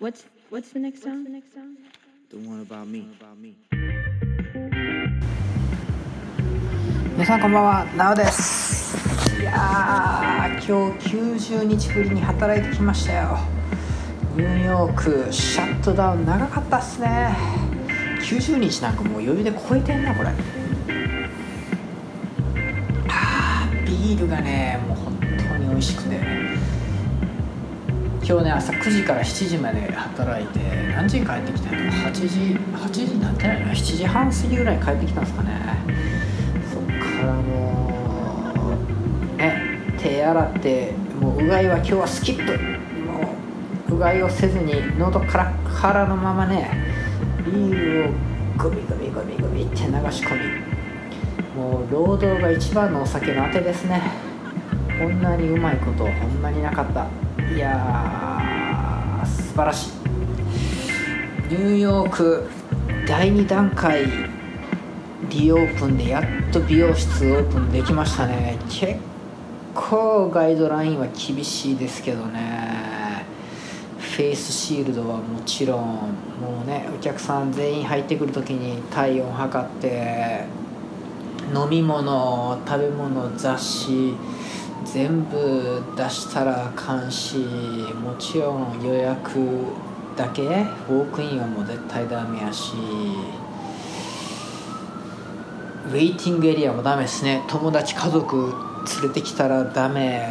What's what's the next song? The one about me. 皆さんこんばんは。なおです。いやー今日90日ぶりに働いてきましたよ。ニューヨークシャットダウン長かったっすね。90日なんかもう余裕で超えてんなこれ。あービールがねもう本当に美味しくて今日ね朝9時から7時まで働いて何時に帰ってきたの8時8時になってないな7時半過ぎぐらいに帰ってきたんですかね。そっからもうね手洗ってもううがいは今日はスキップ。もううがいをせずに喉カラッカラのままねビールをグビグビグビグビって流し込み。もう労働が一番のお酒のあてですね。こんなにうまいことほんまになかった。いやー素晴らしい。ニューヨーク第2段階リオープンでやっと美容室オープンできましたね。結構ガイドラインは厳しいですけどね。フェイスシールドはもちろん。もうねお客さん全員入ってくる時に体温測って飲み物食べ物雑誌全部出したら監視もちろん予約だけウォークインはもう絶対ダメやしウェイティングエリアもダメですね。友達家族連れてきたらダメ。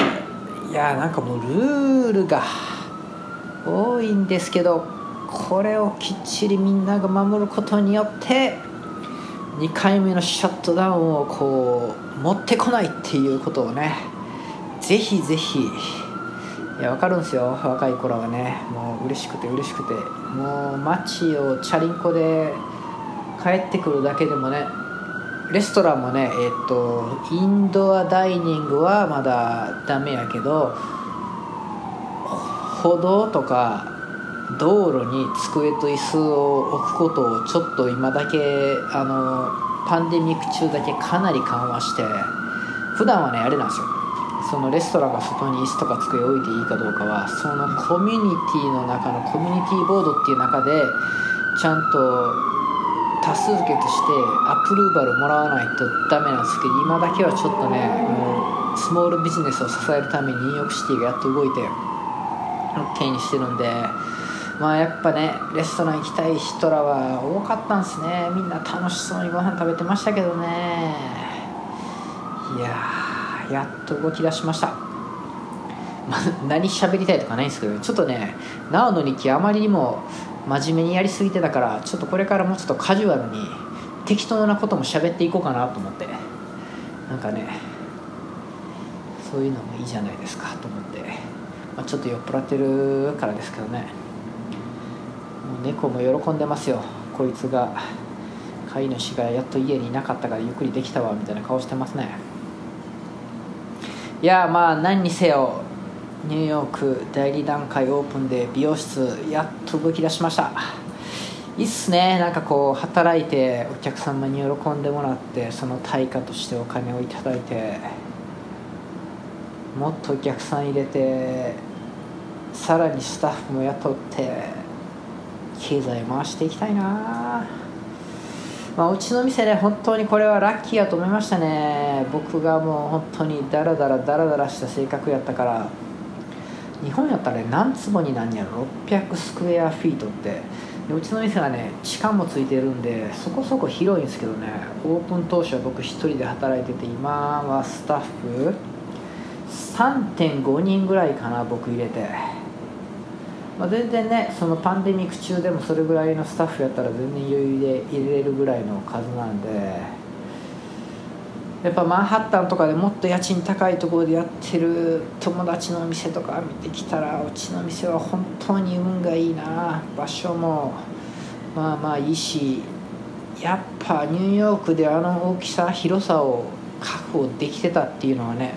いやなんかもうルールが多いんですけどこれをきっちりみんなが守ることによって2回目のシャットダウンをこう持ってこないっていうことをねぜひぜひ。いや分かるんですよ。若い頃はね。もう嬉しくて嬉しくて。もう街をチャリンコで帰ってくるだけでもね。レストランもねえっとインドアダイニングはまだダメやけど歩道とか道路に机と椅子を置くことをちょっと今だけあのパンデミック中だけかなり緩和して。普段はねあれなんですよ。そのレストランが外に椅子とか机置いていいかどうかはそのコミュニティの中のコミュニティボードっていう中でちゃんと多数決してアプローバルもらわないとダメなんですけど今だけはちょっとねもうスモールビジネスを支えるためにニューヨークシティがやっと動いて OK にしてるんでまあやっぱねレストラン行きたい人らは多かったんですね。みんな楽しそうにご飯食べてましたけどね。いややっと動き出しました、まあ、何喋りたいとかないんですけどちょっとねなおの日記あまりにも真面目にやりすぎてたからちょっとこれからもうちょっとカジュアルに適当なことも喋っていこうかなと思って。なんかねそういうのもいいじゃないですかと思って、まあ、ちょっと酔っ払ってるからですけどね。もう猫も喜んでますよ。こいつが飼い主がやっと家にいなかったからゆっくりできたわみたいな顔してますね。いやまあ何にせよニューヨーク第2段階オープンで美容室やっと動き出しました。いいっすね。なんかこう働いてお客様に喜んでもらってその対価としてお金をいただいてもっとお客さん入れてさらにスタッフも雇って経済回していきたいな。あまあ、うちの店ね本当にこれはラッキーやと思いましたね。僕がもう本当にダラダラダラダラした性格やったから。日本やったらね何坪になんやろ？600スクエアフィートって。でうちの店はね地下もついてるんでそこそこ広いんですけどね。オープン当初は僕1人で働いてて今はスタッフ。3.5人ぐらいかな僕入れて、まあ、全然ねそのパンデミック中でもそれぐらいのスタッフやったら全然余裕で入れれるぐらいの数なんでやっぱマンハッタンとかでもっと家賃高いところでやってる友達の店とか見てきたらうちの店は本当に運がいいな。場所もまあまあいいしやっぱニューヨークであの大きさ広さを確保できてたっていうのはね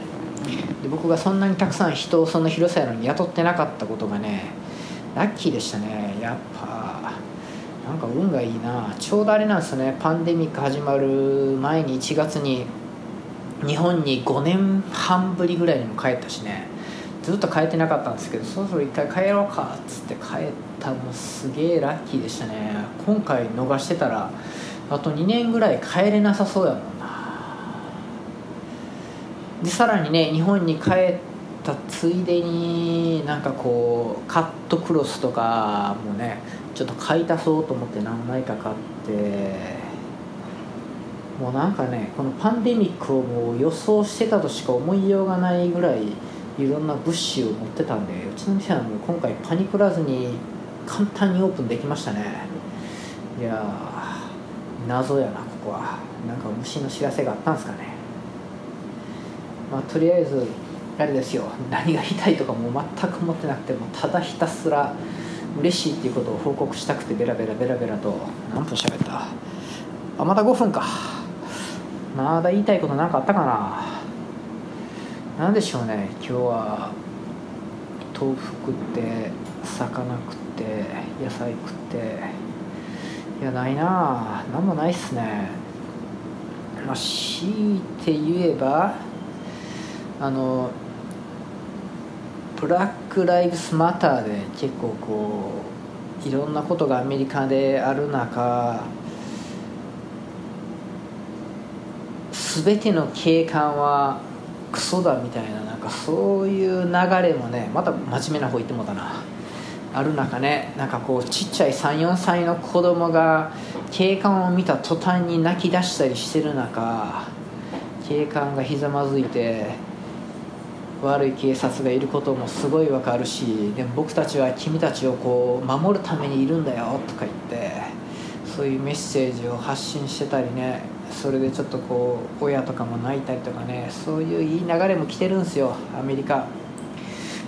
で僕がそんなにたくさん人をその広さやのに雇ってなかったことがねラッキーでしたね。やっぱなんか運がいいな。ちょうどあれなんですよね。パンデミック始まる前に1月に日本に5年半ぶりぐらいにも帰ったしね。ずっと帰ってなかったんですけどそろそろ一回帰ろうかっつって帰ったのすげえラッキーでしたね。今回逃してたらあと2年ぐらい帰れなさそうやもんな。でさらにね日本に帰ってたついでになんかこうカットクロスとかもね。ちょっと買い足そうと思って何枚か買って。もうなんかねこのパンデミックをもう予想してたとしか思いようがないぐらいいろんな物資を持ってたんでうちの店はもう今回パニクらずに簡単にオープンできましたね。いや謎やなここは。なんか虫の知らせがあったんですかね。まあとりあえずあれですよ。何が言いたいとかも全く思ってなくてもただひたすら嬉しいっていうことを報告したくてベラベラベラベラと。何分喋った。あまだ5分か。まだ言いたいこと何かあったかな。何でしょうね。今日は豆腐食って魚食って野菜食って。いやないな。何もないっすね。まあ強いて言えばあのブラック・ライブスマターで結構こういろんなことがアメリカである中全ての警官はクソだみたいななんかそういう流れもねまた真面目な方言ってもうたな。ある中ねなんかこうちっちゃい34歳の子供が警官を見た途端に泣き出したりしてる中警官がひざまずいて悪い警察がいることもすごいわかるしでも僕たちは君たちをこう守るためにいるんだよとか言ってそういうメッセージを発信してたりねそれでちょっとこう親とかも泣いたりとかねそういういい流れも来てるんですよアメリカ。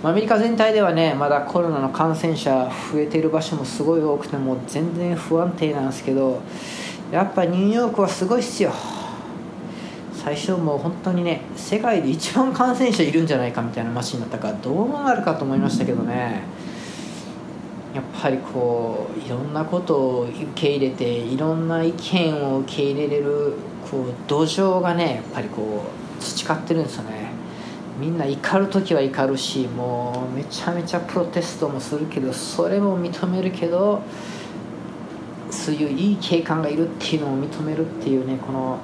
アメリカ全体ではねまだコロナの感染者増えてる場所もすごい多くても全然不安定なんですけどやっぱニューヨークはすごいっすよ。最初もう本当にね世界で一番感染者いるんじゃないかみたいな街になったからどうなるかと思いましたけどね。やっぱりこういろんなことを受け入れていろんな意見を受け入れれるこう土壌がねやっぱりこう培ってるんですよね。みんな怒る時は怒るしもうめちゃめちゃプロテストもするけどそれも認めるけどそういういい警官がいるっていうのを認めるっていうねこの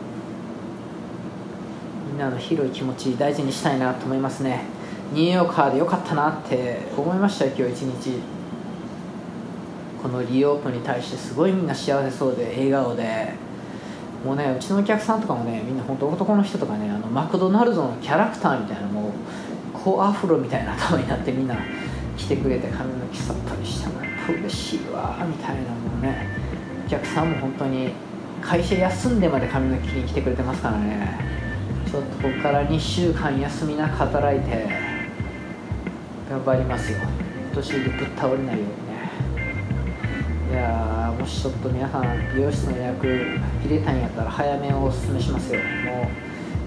なの広い気持ち大事にしたいなと思いますね。ニューヨーカーでよかったなって思いましたよ今日一日。このリオープンに対してすごいみんな幸せそうで笑顔で。もうねうちのお客さんとかもねみんな本当男の人とかねあのマクドナルドのキャラクターみたいなもうこうアフロみたいな頭になってみんな来てくれて髪の毛剃ったりしたの。やっぱ嬉しいわみたいなもうねお客さんも本当に会社休んでまで髪の毛に来てくれてますからね。ちょっとここから2週間休みなく働いて頑張りますよ。年でぶっ倒れないようにね。いやもしちょっと皆さん美容室の予約入れたんやったら早めをおすすめしますよ。も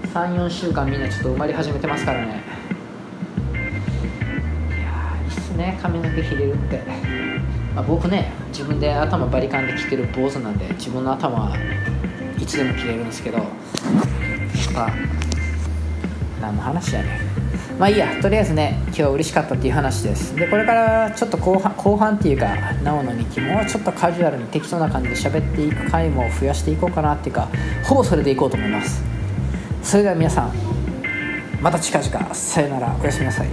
う34週間みんなちょっと埋まり始めてますからね。いやいいっすね。髪の毛切れるって、まあ、僕ね自分で頭バリカンで切ってる坊主なんで自分の頭はいつでも切れるんですけどやっぱ何の話やねん。まあいいや。とりあえずね今日は嬉しかったっていう話です。でこれからちょっと後半後半っていうかなおの日記もうちょっとカジュアルに適当な感じで喋っていく回も増やしていこうかなっていうかほぼそれでいこうと思います。それでは皆さんまた近々。さよなら。おやすみなさい。